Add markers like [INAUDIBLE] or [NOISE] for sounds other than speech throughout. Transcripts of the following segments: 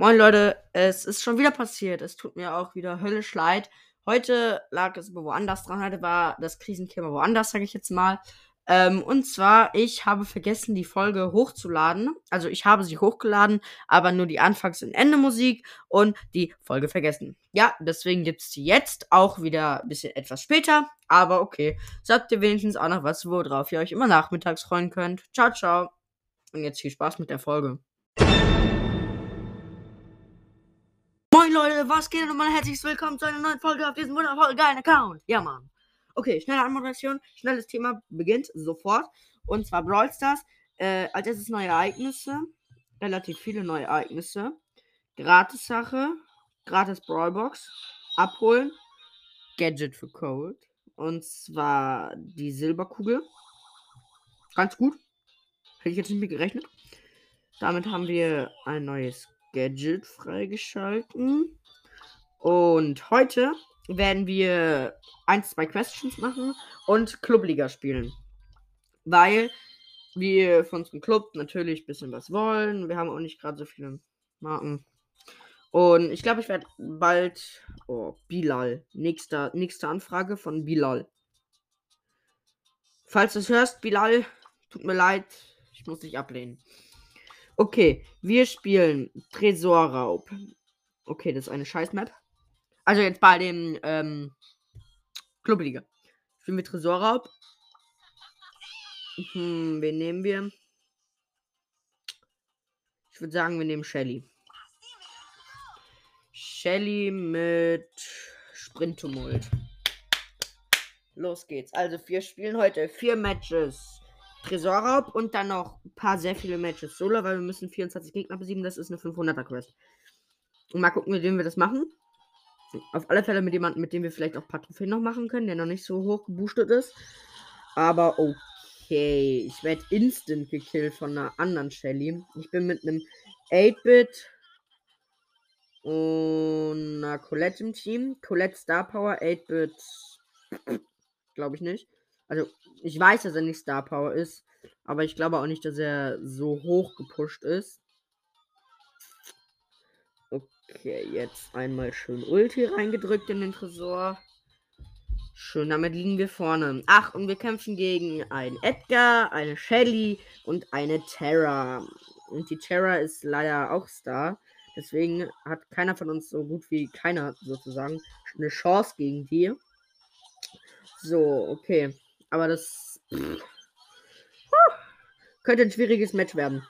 Moin Leute, es ist schon wieder passiert. Es tut mir auch wieder höllisch leid. Heute lag es aber woanders dran. Heute war das Krisenthema woanders, sage ich jetzt mal. Ähm, und zwar, ich habe vergessen, die Folge hochzuladen. Also ich habe sie hochgeladen, aber nur die Anfangs- und Ende-Musik und die Folge vergessen. Ja, deswegen gibt es die jetzt auch wieder ein bisschen etwas später. Aber okay, sagt ihr wenigstens auch noch was, worauf ihr euch immer nachmittags freuen könnt. Ciao, ciao. Und jetzt viel Spaß mit der Folge. Moin Leute, was geht und mal herzlich willkommen zu einer neuen Folge auf diesem wundervoll geilen Account. Ja, Mann. Okay, schnelle Anmoderation, schnelles Thema beginnt sofort. Und zwar Brawl Stars. Äh, als erstes neue Ereignisse. Relativ viele neue Ereignisse. Gratis-Sache. Gratis Brawlbox. Abholen. Gadget für Cold. Und zwar die Silberkugel. Ganz gut. Hätte ich jetzt nicht mit gerechnet. Damit haben wir ein neues Gadget freigeschalten. Und heute werden wir ein, zwei Questions machen und Clubliga spielen. Weil wir von unserem Club natürlich ein bisschen was wollen. Wir haben auch nicht gerade so viele Marken. Und ich glaube, ich werde bald. Oh, Bilal. Nächste, nächste Anfrage von Bilal. Falls du es hörst, Bilal, tut mir leid. Ich muss dich ablehnen. Okay, wir spielen Tresorraub. Okay, das ist eine Scheiß-Map. Also jetzt bei dem ähm, Clubliga. Spielen wir Tresorraub. Hm, wen nehmen wir? Ich würde sagen, wir nehmen Shelly. Shelly mit Sprinttumult. Los geht's. Also wir spielen heute vier Matches. Tresorraub und dann noch ein paar sehr viele Matches Solo, weil wir müssen 24 Gegner besiegen. Das ist eine 500er Quest. Und mal gucken, mit wem wir das machen. Auf alle Fälle mit jemandem, mit dem wir vielleicht auch ein paar Trophäen noch machen können, der noch nicht so hoch geboostet ist. Aber okay, ich werde instant gekillt von einer anderen Shelly. Ich bin mit einem 8-Bit und einer Colette im Team. Colette Star Power, 8-Bit glaube ich nicht. Also, ich weiß, dass er nicht Star Power ist, aber ich glaube auch nicht, dass er so hoch gepusht ist. Okay, jetzt einmal schön Ulti reingedrückt in den Tresor. Schön, damit liegen wir vorne. Ach, und wir kämpfen gegen einen Edgar, eine Shelly und eine Terra. Und die Terra ist leider auch Star. Deswegen hat keiner von uns so gut wie keiner sozusagen eine Chance gegen die. So, okay. Aber das pff, könnte ein schwieriges Match werden.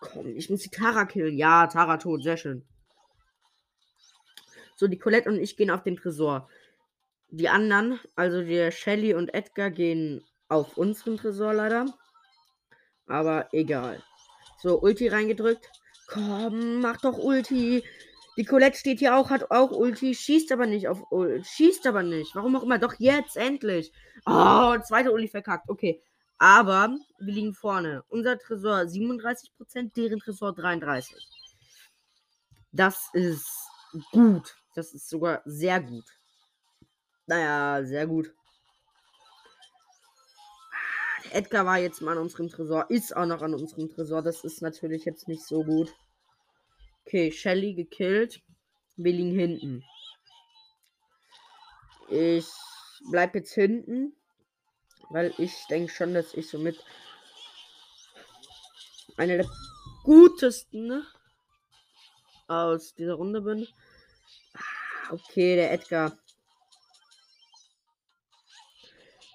Komm, ich muss die Tara killen. Ja, Tara tot, sehr schön. So, die Colette und ich gehen auf den Tresor. Die anderen, also der Shelly und Edgar, gehen auf unseren Tresor leider. Aber egal. So, Ulti reingedrückt. Komm, mach doch Ulti. Die Colette steht hier auch, hat auch Ulti, schießt aber nicht auf Ulti. Schießt aber nicht. Warum auch immer. Doch jetzt, endlich. Oh, zweite Ulti verkackt. Okay. Aber wir liegen vorne. Unser Tresor 37%, deren Tresor 33%. Das ist gut. Das ist sogar sehr gut. Naja, sehr gut. Edgar war jetzt mal an unserem Tresor, ist auch noch an unserem Tresor. Das ist natürlich jetzt nicht so gut. Okay, Shelly gekillt. Wir liegen hinten. Ich bleib jetzt hinten. Weil ich denke schon, dass ich somit einer der gutesten aus dieser Runde bin. Ah, okay, der Edgar.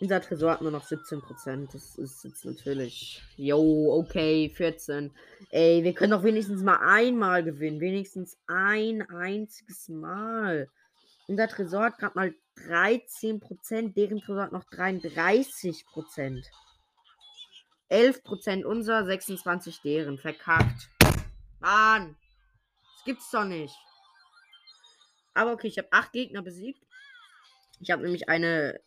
Unser Tresor hat nur noch 17%. Das ist jetzt natürlich. Jo, okay, 14. Ey, wir können doch wenigstens mal einmal gewinnen. Wenigstens ein einziges Mal. Unser Tresor hat gerade mal 13%. Deren Tresor hat noch 33%. 11% unser, 26 deren. Verkackt. Mann. Das gibt's doch nicht. Aber okay, ich habe 8 Gegner besiegt. Ich habe nämlich eine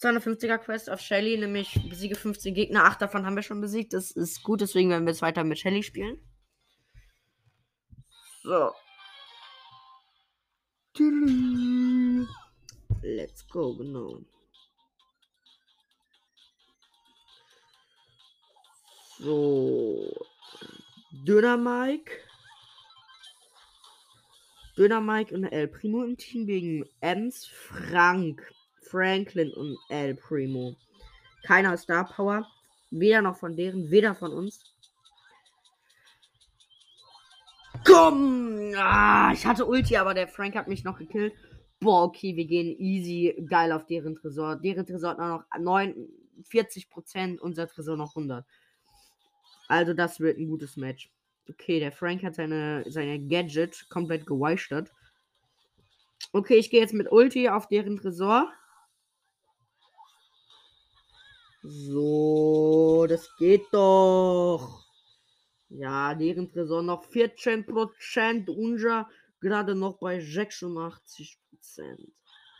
250er Quest auf Shelly, nämlich besiege 15 Gegner. 8 davon haben wir schon besiegt. Das ist gut, deswegen werden wir jetzt weiter mit Shelly spielen. So. Let's go, genau. So. Döner Mike. Döner Mike und El Primo im Team gegen Ems, Frank, Franklin und El Primo. Keiner Star Power. Weder noch von deren, weder von uns. Komm! Ah, ich hatte Ulti, aber der Frank hat mich noch gekillt. Boah, okay, wir gehen easy geil auf deren Tresor. Deren Tresor hat noch 49%, unser Tresor noch 100. Also das wird ein gutes Match. Okay, der Frank hat seine, seine Gadget komplett geweistert. Okay, ich gehe jetzt mit Ulti auf deren Tresor. So, das geht doch. Ja, deren Tresor noch 14%. Unser gerade noch bei 86%.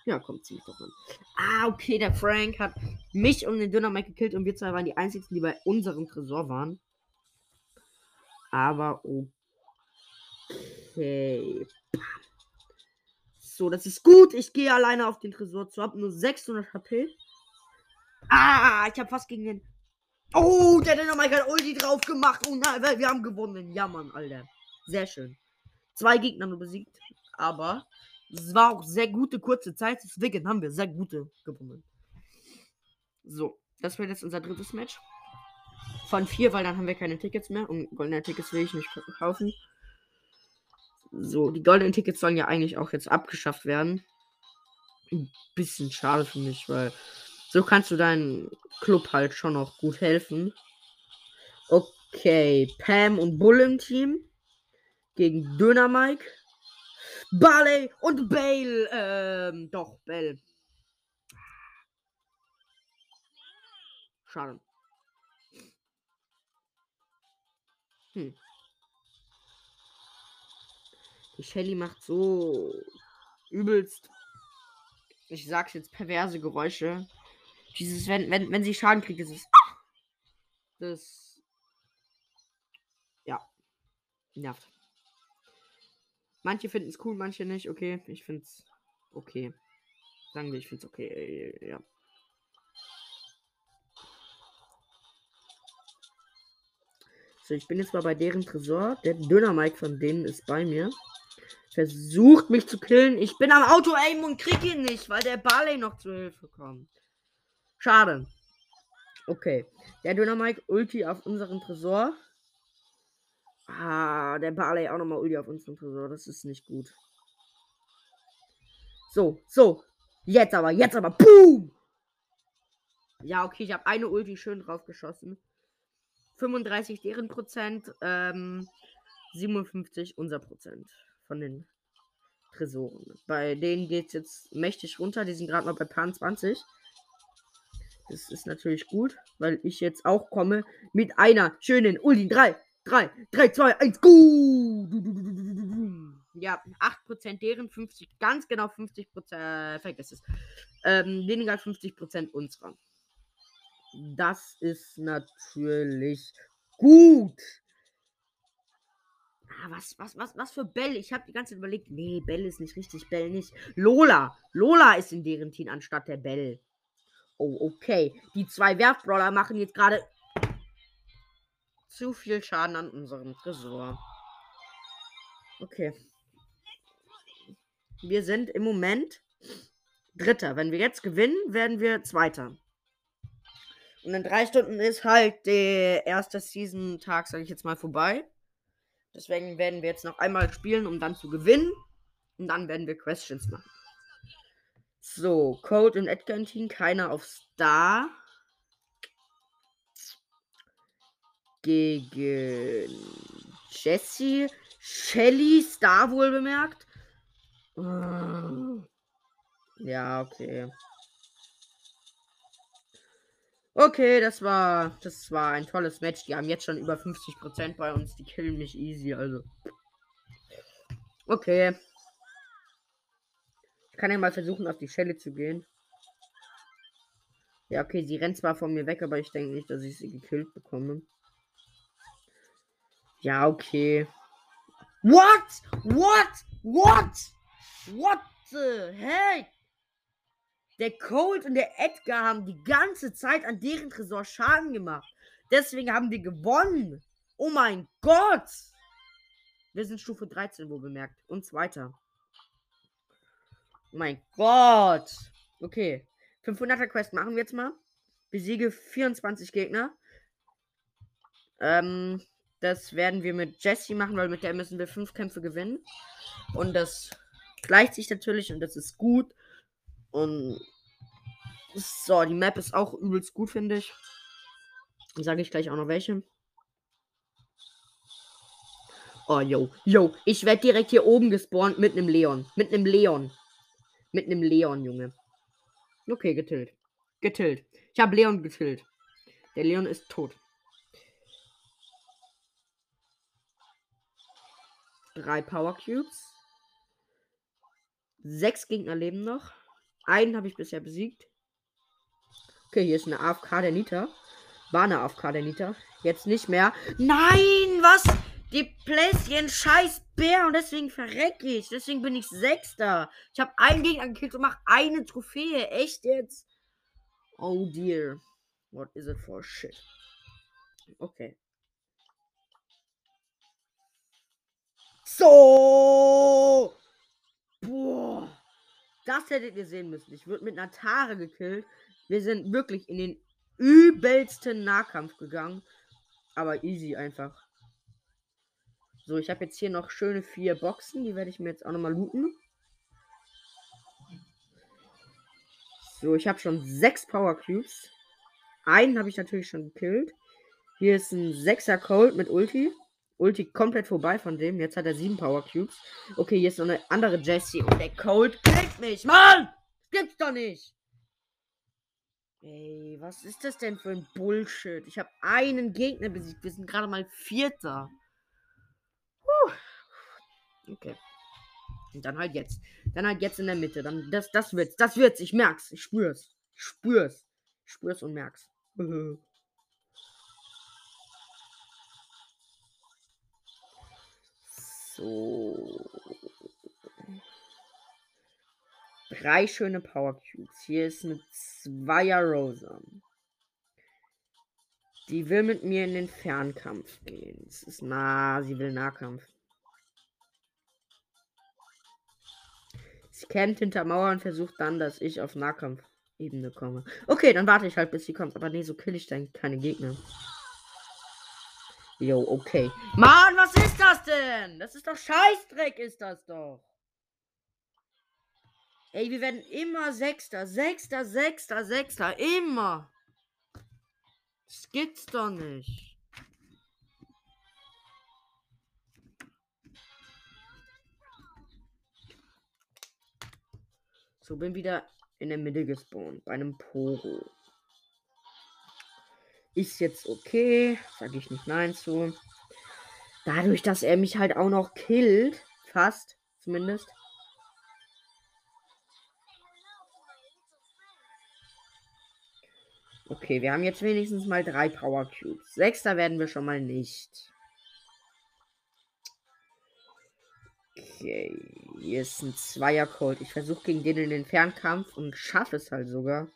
Ja, kommt ziemlich doch an. Ah, okay, der Frank hat mich und den Dynamite gekillt und wir zwei waren die einzigen, die bei unserem Tresor waren. Aber okay. So, das ist gut. Ich gehe alleine auf den Tresor zu. Hab nur 600 HP. Ah, ich habe fast gegen den. Oh, der hat nochmal gerade Ulti drauf gemacht. Oh nein, wir haben gewonnen. Ja, Mann, Alter. Sehr schön. Zwei Gegner nur besiegt. Aber es war auch sehr gute kurze Zeit. Deswegen haben wir sehr gute gewonnen. So, das wird jetzt unser drittes Match. Von vier, weil dann haben wir keine Tickets mehr. Und goldene Tickets will ich nicht kaufen. So, die goldenen Tickets sollen ja eigentlich auch jetzt abgeschafft werden. Ein bisschen schade für mich, weil so kannst du deinen Club halt schon noch gut helfen. Okay, Pam und Bull im Team. Gegen Döner Mike. Barley und Bale. Ähm, doch, Bell. Schade. Hm. Die Shelly macht so übelst. Ich sag's jetzt perverse Geräusche. Dieses, wenn, wenn, wenn sie Schaden kriegt, ist es. Das. Ja. Nervt. Manche finden es cool, manche nicht. Okay, ich find's okay. Sagen wir, ich find's okay. Ja. So, ich bin jetzt mal bei deren Tresor. Der Döner-Mike von denen ist bei mir. Versucht mich zu killen. Ich bin am Auto-Aim und krieg ihn nicht, weil der Barley noch zu Hilfe kommt. Schade. Okay. Der Dynamite Ulti auf unseren Tresor. Ah, der Barley auch nochmal Ulti auf unseren Tresor. Das ist nicht gut. So, so. Jetzt aber, jetzt aber. Boom! Ja, okay, ich habe eine Ulti schön drauf geschossen. 35 deren Prozent, ähm, 57 unser Prozent von den Tresoren. Bei denen geht es jetzt mächtig runter. Die sind gerade mal bei Pan 20. Das ist natürlich gut, weil ich jetzt auch komme mit einer schönen Ulti. 3, 3, 3, 2, 1, go! Ja, 8% deren, 50, ganz genau 50%, vergiss es. Ähm, weniger als 50% unserer. Das ist natürlich gut. Ah, was, was, was, was für Bell? Ich habe die ganze Zeit überlegt. Nee, Bell ist nicht richtig, Bell nicht. Lola. Lola ist in deren Team anstatt der Bell. Oh, okay. Die zwei Werfbrawler machen jetzt gerade zu viel Schaden an unserem Tresor. Okay. Wir sind im Moment Dritter. Wenn wir jetzt gewinnen, werden wir Zweiter. Und in drei Stunden ist halt der erste Season-Tag, sage ich jetzt mal, vorbei. Deswegen werden wir jetzt noch einmal spielen, um dann zu gewinnen. Und dann werden wir Questions machen. So, Code und Edgar im Team, keiner auf Star. Gegen Jesse, Shelly, Star wohl bemerkt. Ja, okay. Okay, das war das war ein tolles Match. Die haben jetzt schon über 50% bei uns. Die killen mich easy, also. Okay kann ja mal versuchen, auf die Schelle zu gehen. Ja, okay, sie rennt zwar von mir weg, aber ich denke nicht, dass ich sie gekillt bekomme. Ja, okay. What? What? What? What the heck? Der Cold und der Edgar haben die ganze Zeit an deren Tresor Schaden gemacht. Deswegen haben wir gewonnen. Oh mein Gott! Wir sind Stufe 13, wo bemerkt. Und weiter. Mein Gott! Okay. 500er Quest machen wir jetzt mal. Besiege 24 Gegner. Ähm, das werden wir mit Jessie machen, weil mit der müssen wir fünf Kämpfe gewinnen. Und das gleicht sich natürlich und das ist gut. Und so, die Map ist auch übelst gut, finde ich. Sage ich gleich auch noch welche. Oh, yo, yo, ich werde direkt hier oben gespawnt mit einem Leon. Mit einem Leon. Mit einem Leon, Junge. Okay, getillt. Getillt. Ich habe Leon getillt. Der Leon ist tot. Drei Power Cubes. Sechs Gegner leben noch. Einen habe ich bisher besiegt. Okay, hier ist eine AFK der Nita. War eine AFK der Nita. Jetzt nicht mehr. Nein, was? Die Plätzchen scheiß Bär und deswegen verrecke ich. Deswegen bin ich Sechster. Ich habe einen Gegner gekillt und mache eine Trophäe. Echt jetzt? Oh dear. What is it for shit? Okay. So! Boah! Das hättet ihr sehen müssen. Ich würde mit einer Tare gekillt. Wir sind wirklich in den übelsten Nahkampf gegangen. Aber easy einfach. So, ich habe jetzt hier noch schöne vier Boxen. Die werde ich mir jetzt auch nochmal looten. So, ich habe schon sechs Power Cubes. Einen habe ich natürlich schon gekillt. Hier ist ein 6er Cold mit Ulti. Ulti komplett vorbei von dem. Jetzt hat er sieben Power Cubes. Okay, hier ist noch eine andere Jessie. Und der Cold killt mich. Mann! Das gibt's doch nicht. Ey, was ist das denn für ein Bullshit? Ich habe einen Gegner besiegt. Wir sind gerade mal Vierter. Okay. Und dann halt jetzt. Dann halt jetzt in der Mitte. Dann das, das wird's. Das wird's. Ich merk's. Ich spür's. Ich spür's. Ich spür's und merk's. [LAUGHS] so. Drei schöne Power Cubes. Hier ist eine Zweier Rosa. Die will mit mir in den Fernkampf gehen. Das ist nah, sie will Nahkampf. Sie hinter Mauer und versucht dann, dass ich auf Nahkampfebene komme. Okay, dann warte ich halt, bis sie kommt. Aber nee, so kill ich dann keine Gegner. Jo, okay. Mann, was ist das denn? Das ist doch Scheißdreck, ist das doch. Ey, wir werden immer Sechster, Sechster, Sechster, Sechster. Immer. Das gibt's doch nicht. So, bin wieder in der Mitte gespawnt. Bei einem Poro. Ist jetzt okay. Sage ich nicht nein zu. Dadurch, dass er mich halt auch noch killt. Fast. Zumindest. Okay, wir haben jetzt wenigstens mal drei Power Cubes. Sechster werden wir schon mal nicht. Okay, hier ist ein Zweier-Colt. Ich versuche gegen den in den Fernkampf und schaffe es halt sogar.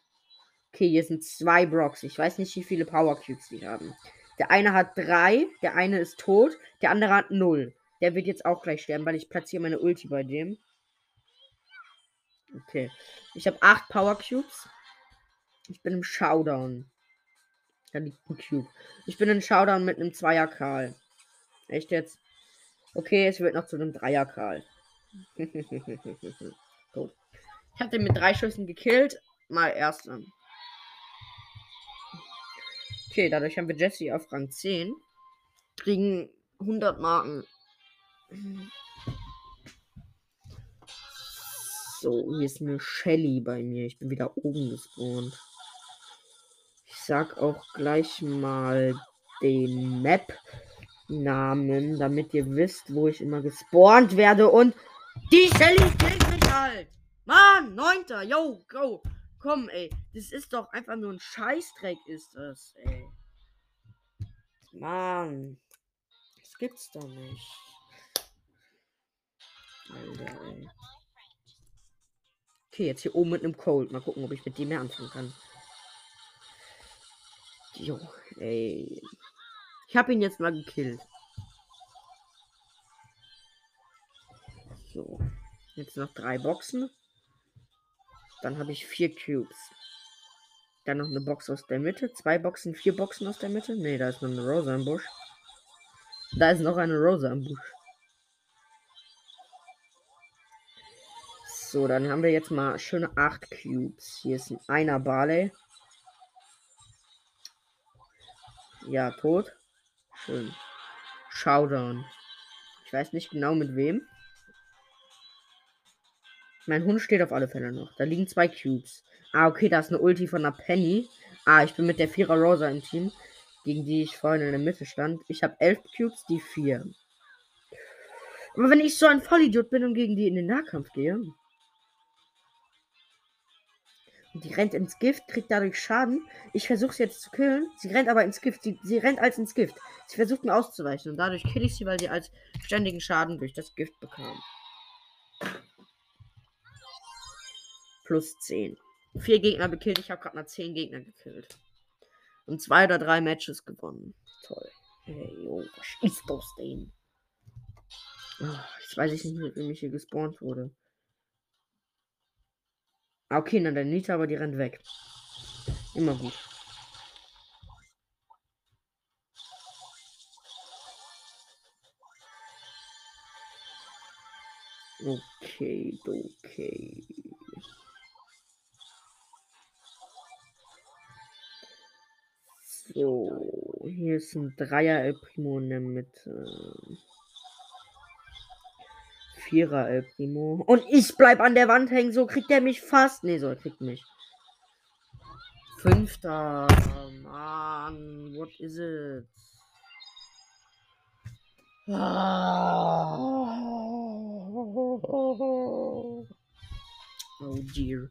Okay, hier sind zwei Brocks. Ich weiß nicht, wie viele Power Cubes die haben. Der eine hat drei, der eine ist tot, der andere hat null. Der wird jetzt auch gleich sterben, weil ich platziere meine Ulti bei dem. Okay. Ich habe acht Power Cubes. Ich bin im Showdown. Da liegt ein Cube. Ich bin im Showdown mit einem Zweier Karl. Echt jetzt? Okay, es wird noch zu einem Dreier Karl. [LAUGHS] Gut. Ich habe den mit drei Schüssen gekillt. Mal erster. Okay, dadurch haben wir Jesse auf Rang 10. Kriegen 100 Marken. So, hier ist eine Shelly bei mir. Ich bin wieder oben gespawnt. Ich sag auch gleich mal den Map Namen, damit ihr wisst, wo ich immer gespawnt werde. Und die Shelly killt mich halt. Mann, neunter. Yo, go. Komm, ey. Das ist doch einfach nur ein Scheißdreck, ist das, ey. Mann. Das gibt's doch nicht. Alter, ey. Okay, jetzt hier oben mit einem Cold. Mal gucken, ob ich mit dem mehr anfangen kann. Jo, ey. Ich habe ihn jetzt mal gekillt. So. Jetzt noch drei Boxen. Dann habe ich vier Cubes. Dann noch eine Box aus der Mitte. Zwei Boxen, vier Boxen aus der Mitte. Ne, da ist noch eine Rosa im Busch. Da ist noch eine Rosa im Busch. So, dann haben wir jetzt mal schöne 8 Cubes. Hier ist ein einer Barley. Ja, tot. Schön. Showdown. Ich weiß nicht genau mit wem. Mein Hund steht auf alle Fälle noch. Da liegen zwei Cubes. Ah, okay, da ist eine Ulti von einer Penny. Ah, ich bin mit der Vierer Rosa im Team, gegen die ich vorhin in der Mitte stand. Ich habe elf Cubes, die vier. Aber wenn ich so ein Vollidiot bin und gegen die in den Nahkampf gehe. Und die rennt ins Gift, kriegt dadurch Schaden. Ich versuche sie jetzt zu killen. Sie rennt aber ins Gift. Sie, sie rennt als ins Gift. Sie versucht mir auszuweichen. Und dadurch kill ich sie, weil sie als ständigen Schaden durch das Gift bekam. Plus 10. Vier Gegner bekillt. Ich habe gerade mal 10 Gegner gekillt. Und zwei oder drei Matches gewonnen. Toll. Hey, jo, was ist das denn? Oh, jetzt weiß ich nicht, mit wem ich hier gespawnt wurde. Ah, okay, na der Nita, aber die rennt weg. Immer gut. Okay, okay. So, hier ist ein Dreier El Primo in der Mitte. Vierer El Primo. Und ich bleib an der Wand hängen, so kriegt er mich fast. Ne, so, er kriegt mich. Fünfter. Mann, what is it? Oh dear.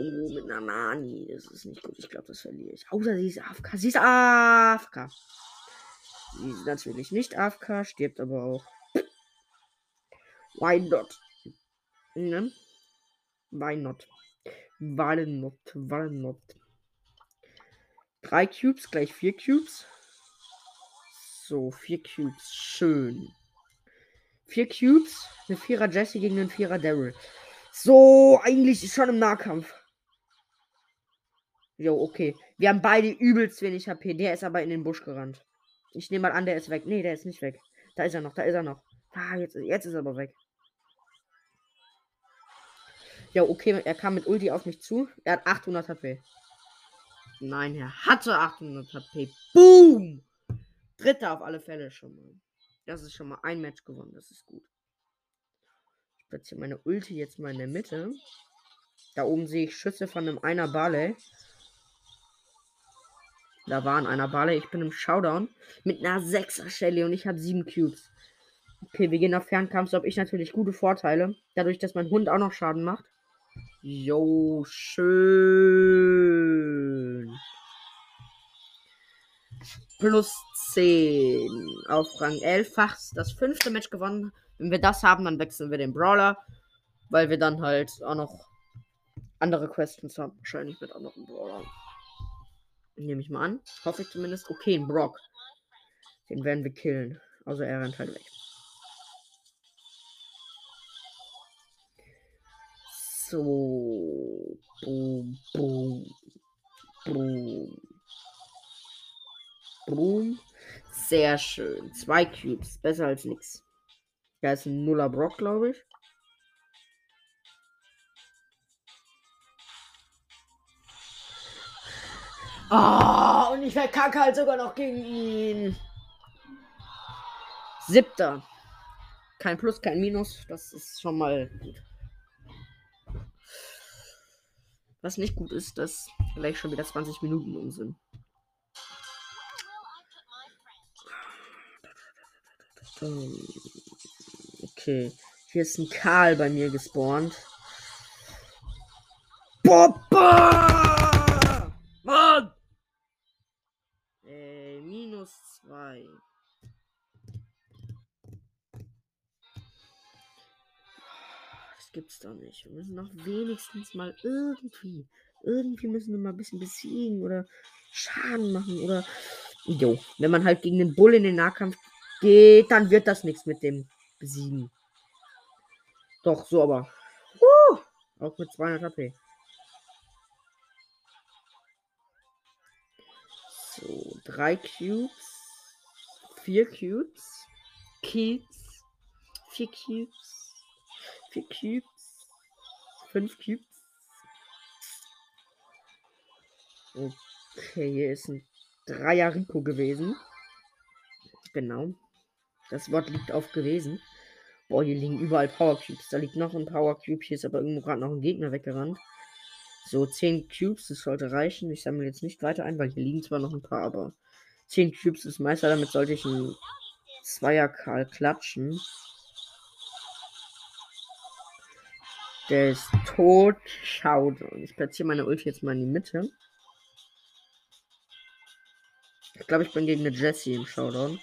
Oh, mit einer Nani. Das ist nicht gut. Ich glaube, das verliere ich. Außer sie ist AFK. Sie ist AFK. Sie ist natürlich nicht AFK, stirbt aber auch. Why not? Ne? Why not? Why not? Why not? Drei Cubes, gleich vier Cubes. So, vier Cubes. Schön. Vier Cubes. Eine Vierer Jesse gegen einen Vierer Daryl. So, eigentlich schon im Nahkampf. Jo, okay. Wir haben beide übelst wenig HP. Der ist aber in den Busch gerannt. Ich nehme mal an, der ist weg. Nee, der ist nicht weg. Da ist er noch, da ist er noch. Ah, jetzt, jetzt ist er aber weg. Ja, okay, er kam mit Ulti auf mich zu. Er hat 800 HP. Nein, er hatte 800 HP. Boom! Dritter auf alle Fälle schon mal. Das ist schon mal ein Match gewonnen. Das ist gut. Ich platziere meine Ulti jetzt mal in der Mitte. Da oben sehe ich Schüsse von einem einer Barley. Da waren einer Balle. Ich bin im Showdown mit einer 6er Shelly und ich habe 7 Cubes. Okay, wir gehen auf Fernkampf. So habe ich natürlich gute Vorteile. Dadurch, dass mein Hund auch noch Schaden macht. Jo, schön. Plus 10 auf Rang 11. Fachs das fünfte Match gewonnen. Wenn wir das haben, dann wechseln wir den Brawler. Weil wir dann halt auch noch andere Questions haben. Wahrscheinlich mit anderen Brawlern. Nehme ich mal an. Hoffe ich zumindest. Okay, ein Brock. Den werden wir killen. Also er rennt halt weg. So. Boom, boom. Boom. Boom. Sehr schön. Zwei Cubes. Besser als nichts. Da ist ein Nuller Brock, glaube ich. Oh, und ich verkacke halt sogar noch gegen ihn. Siebter. Kein Plus, kein Minus. Das ist schon mal gut. Was nicht gut ist, dass gleich schon wieder 20 Minuten um sind. Okay. Hier ist ein Karl bei mir gespawnt. Papa! Mann! 2. Das gibt's doch nicht. Wir müssen doch wenigstens mal irgendwie, irgendwie müssen wir mal ein bisschen besiegen oder Schaden machen oder Jo, wenn man halt gegen den Bull in den Nahkampf geht, dann wird das nichts mit dem Besiegen. Doch, so aber. Uh, auch mit 200 HP. So, drei Cubes. Vier Cubes. Cubes. Vier Cubes. Vier Cubes. Fünf Cubes. Okay, hier ist ein Dreier Rico gewesen. Genau. Das Wort liegt auf gewesen. Boah, hier liegen überall Power Cubes. Da liegt noch ein Power Cube. Hier ist aber irgendwo gerade noch ein Gegner weggerannt. So, 10 Cubes, das sollte reichen. Ich sammle jetzt nicht weiter ein, weil hier liegen zwar noch ein paar, aber 10 Cubes ist Meister. Damit sollte ich einen Zweier-Karl klatschen. Der ist tot. Schaut. Ich platziere meine Ulti jetzt mal in die Mitte. Ich glaube, ich bin gegen eine Jessie im Showdown.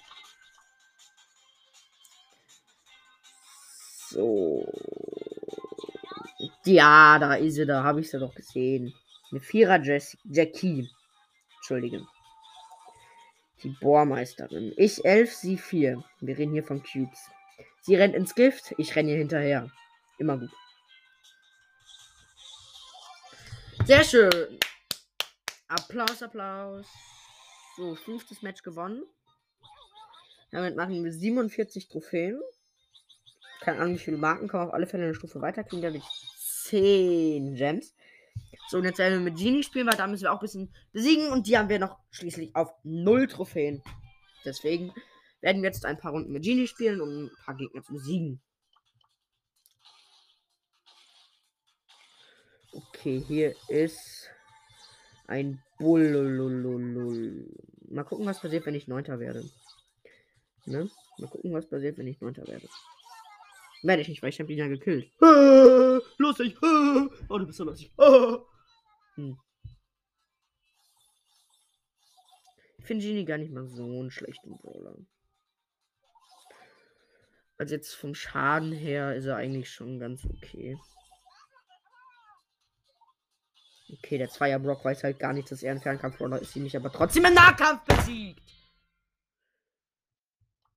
So. Ja, da ist sie, da habe ich sie doch gesehen. Eine Vierer Jessie, Jackie. Entschuldigung. Die Bohrmeisterin. Ich 11, sie 4. Wir reden hier von Cubes. Sie rennt ins Gift, ich renne ihr hinterher. Immer gut. Sehr schön. Applaus, Applaus. So, fünftes Match gewonnen. Damit machen wir 47 Trophäen. Keine Ahnung, wie viele Marken kommen auf alle Fälle eine Stufe weiter. Kriegen dadurch 10 Gems. So, und jetzt werden wir mit Genie spielen, weil da müssen wir auch ein bisschen besiegen. Und die haben wir noch schließlich auf 0 Trophäen. Deswegen werden wir jetzt ein paar Runden mit Genie spielen, um ein paar Gegner zu besiegen. Okay, hier ist ein Bullululul. Mal gucken, was passiert, wenn ich Neunter werde. Ne? Mal gucken, was passiert, wenn ich Neunter werde. Werde ich nicht, weil ich habe ihn ja gekillt. [LAUGHS] Lustig. [LAUGHS] Oh, du bist so lustig. [LAUGHS] Hm. Ich finde Genie gar nicht mal so einen schlechten Brawler. Also jetzt vom Schaden her ist er eigentlich schon ganz okay. Okay, der Zweier Brock weiß halt gar nicht, dass er ein Fernkampf-Brawler ist, sie mich aber trotzdem im Nahkampf besiegt.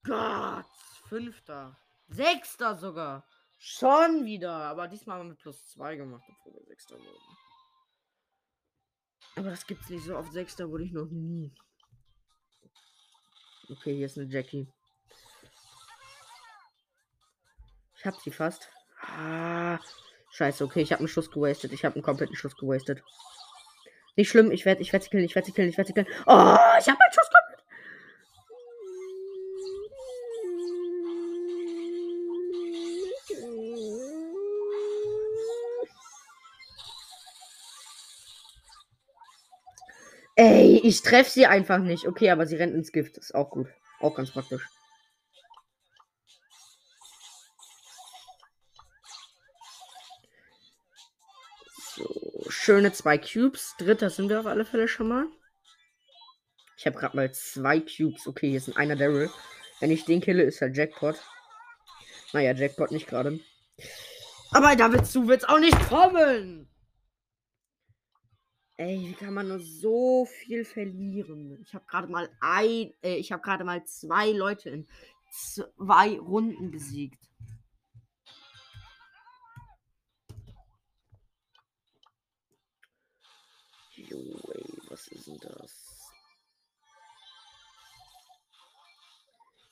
Gott, Fünfter. Sechster sogar. Schon wieder. Aber diesmal haben wir plus zwei gemacht, obwohl wir Sechster wurden. Aber das gibt's nicht so oft. Sechster wurde ich noch nie. Okay, hier ist eine Jackie. Ich hab sie fast. Ah, scheiße, okay, ich habe einen Schuss gewastet. Ich habe einen kompletten Schuss gewastet. Nicht schlimm, ich werde ich werd sie killen, ich werde sie killen, ich werde sie killen. Oh, ich habe einen Schuss komplett. Ich treffe sie einfach nicht. Okay, aber sie rennt ins Gift. Ist auch gut. Auch ganz praktisch. So, schöne zwei Cubes. Dritter sind wir auf alle Fälle schon mal. Ich habe gerade mal zwei Cubes. Okay, hier ist ein einer Daryl. Wenn ich den kille, ist er Jackpot. Naja, Jackpot nicht gerade. Aber dazu wird es auch nicht kommen. Ey, wie kann man nur so viel verlieren? Ich habe gerade mal ein, äh, ich habe gerade mal zwei Leute in zwei Runden besiegt. Jo, ey, was ist denn das?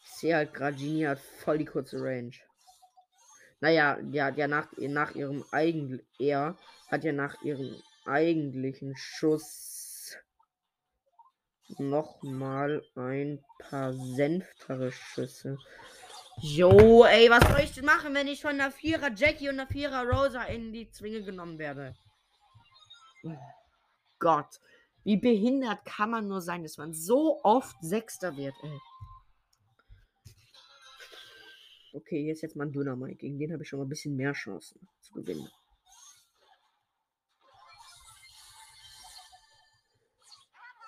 Ich sehe halt gerade, Genie hat voll die kurze Range. Naja, ja, ja, nach, nach ihrem eigenen, er hat ja nach ihrem eigentlichen Schuss noch mal ein paar sanftere Schüsse. Jo, ey, was soll ich denn machen, wenn ich von der Vierer Jackie und der Vierer Rosa in die Zwinge genommen werde? Gott, wie behindert kann man nur sein, dass man so oft Sechster wird, ey. Okay, hier ist jetzt mal ein Dynamite. Gegen den habe ich schon mal ein bisschen mehr Chancen zu gewinnen.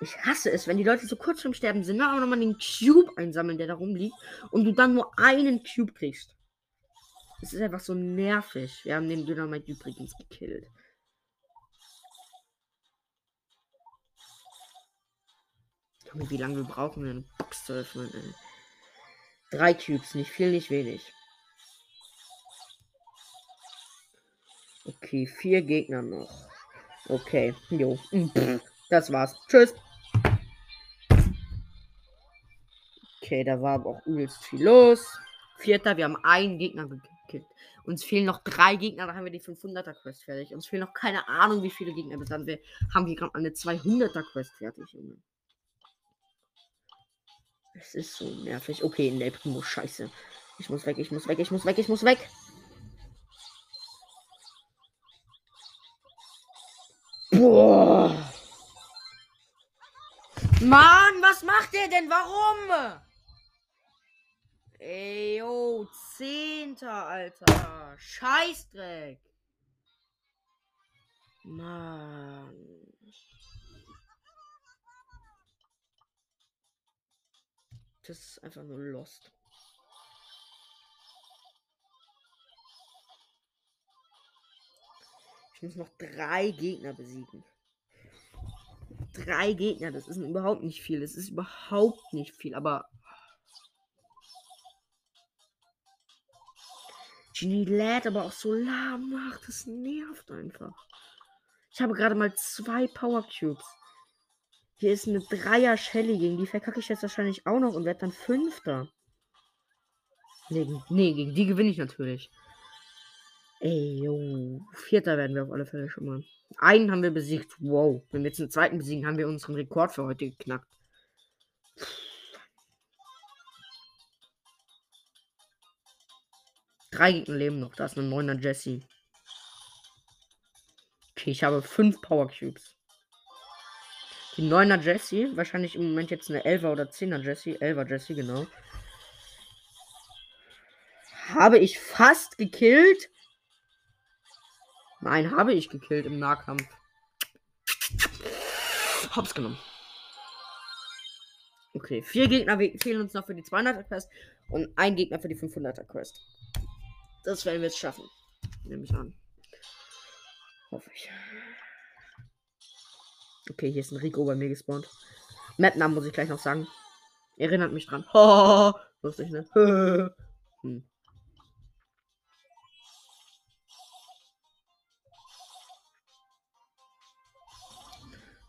Ich hasse es, wenn die Leute so kurz vorm Sterben sind, aber nochmal den Cube einsammeln, der da rumliegt, und du dann nur einen Cube kriegst. Es ist einfach so nervig. Wir haben den Dynamite übrigens gekillt. Wie lange wir brauchen, eine Box zu öffnen? Ey. Drei Cubes, nicht viel, nicht wenig. Okay, vier Gegner noch. Okay, jo. Das war's. Tschüss. Okay, da war aber auch übelst viel los. Vierter, wir haben einen Gegner gekillt. Uns fehlen noch drei Gegner, dann haben wir die 500er Quest fertig. Uns fehlen noch keine Ahnung, wie viele Gegner. Bis dann wir haben wir gerade eine 200er Quest fertig, Junge. Es ist so nervig. Okay, ne, Primo, scheiße. Ich muss weg, ich muss weg, ich muss weg, ich muss weg. Boah. Mann, was macht der denn? Warum? Ey, yo, Zehnter, Alter. Scheißdreck. Mann. Das ist einfach nur lost. Ich muss noch drei Gegner besiegen. Drei Gegner, das ist überhaupt nicht viel. Das ist überhaupt nicht viel, aber. Genie lädt aber auch so lahm nach. Das nervt einfach. Ich habe gerade mal zwei Power Cubes. Hier ist eine Dreier Shelly, gegen die verkacke ich jetzt wahrscheinlich auch noch und werde dann Fünfter. Nee, nee, gegen die gewinne ich natürlich. Ey, jo. Vierter werden wir auf alle Fälle schon mal. Einen haben wir besiegt. Wow. Wenn wir jetzt einen zweiten besiegen, haben wir unseren Rekord für heute geknackt. Drei Gegner leben noch. Da ist ein neuner Jesse. Okay, ich habe fünf Power Cubes. Die 9er Jesse. Wahrscheinlich im Moment jetzt eine 11er oder 10er Jesse. 11er Jesse, genau. Habe ich fast gekillt. Nein, habe ich gekillt im Nahkampf. Hops genommen. Okay, vier Gegner fehlen uns noch für die 200er Quest und ein Gegner für die 500er Quest. Das werden wir jetzt schaffen. Nehme ich an. Hoffe ich. Okay, hier ist ein Rico bei mir gespawnt. Map-Namen muss ich gleich noch sagen. Erinnert mich dran. Oh, [LAUGHS] lustig, ne? [LAUGHS] hm.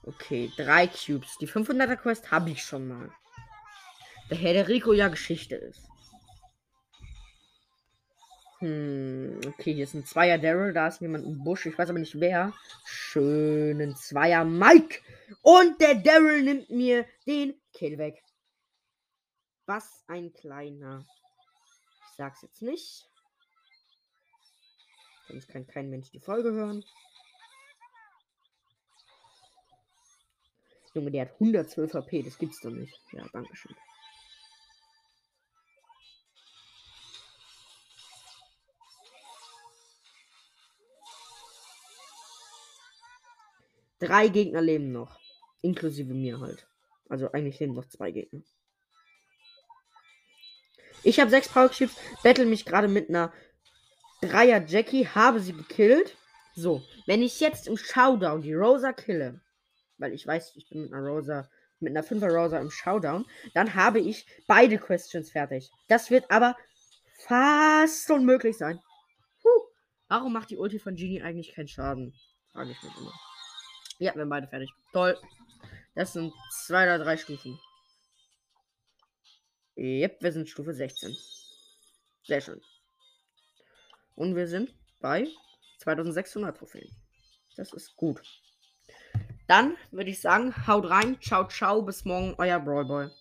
Okay, drei Cubes. Die 500er Quest habe ich schon mal. Daher der Rico ja Geschichte ist. Hm, okay, hier ist ein Zweier Daryl, da ist jemand im Busch, ich weiß aber nicht wer. Schönen Zweier Mike. Und der Daryl nimmt mir den Kill weg. Was ein kleiner. Ich sag's jetzt nicht. Sonst kann kein Mensch die Folge hören. Junge, der hat 112 HP, das gibt's doch nicht. Ja, danke schön. Drei Gegner leben noch. Inklusive mir halt. Also eigentlich leben noch zwei Gegner. Ich habe sechs Power Cubes, battle mich gerade mit einer Dreier Jackie, habe sie gekillt. So, wenn ich jetzt im Showdown die Rosa kille, weil ich weiß, ich bin mit einer Rosa, mit einer 5er Rosa im Showdown, dann habe ich beide Questions fertig. Das wird aber fast unmöglich sein. Puh. Warum macht die Ulti von Genie eigentlich keinen Schaden? Frage ich mich immer. Ja, wir haben beide fertig. Toll. Das sind zwei oder drei Stufen. Yep, wir sind Stufe 16. Sehr schön. Und wir sind bei 2600 Trophäen. Das ist gut. Dann würde ich sagen, haut rein. Ciao, ciao. Bis morgen, euer Brawlboy.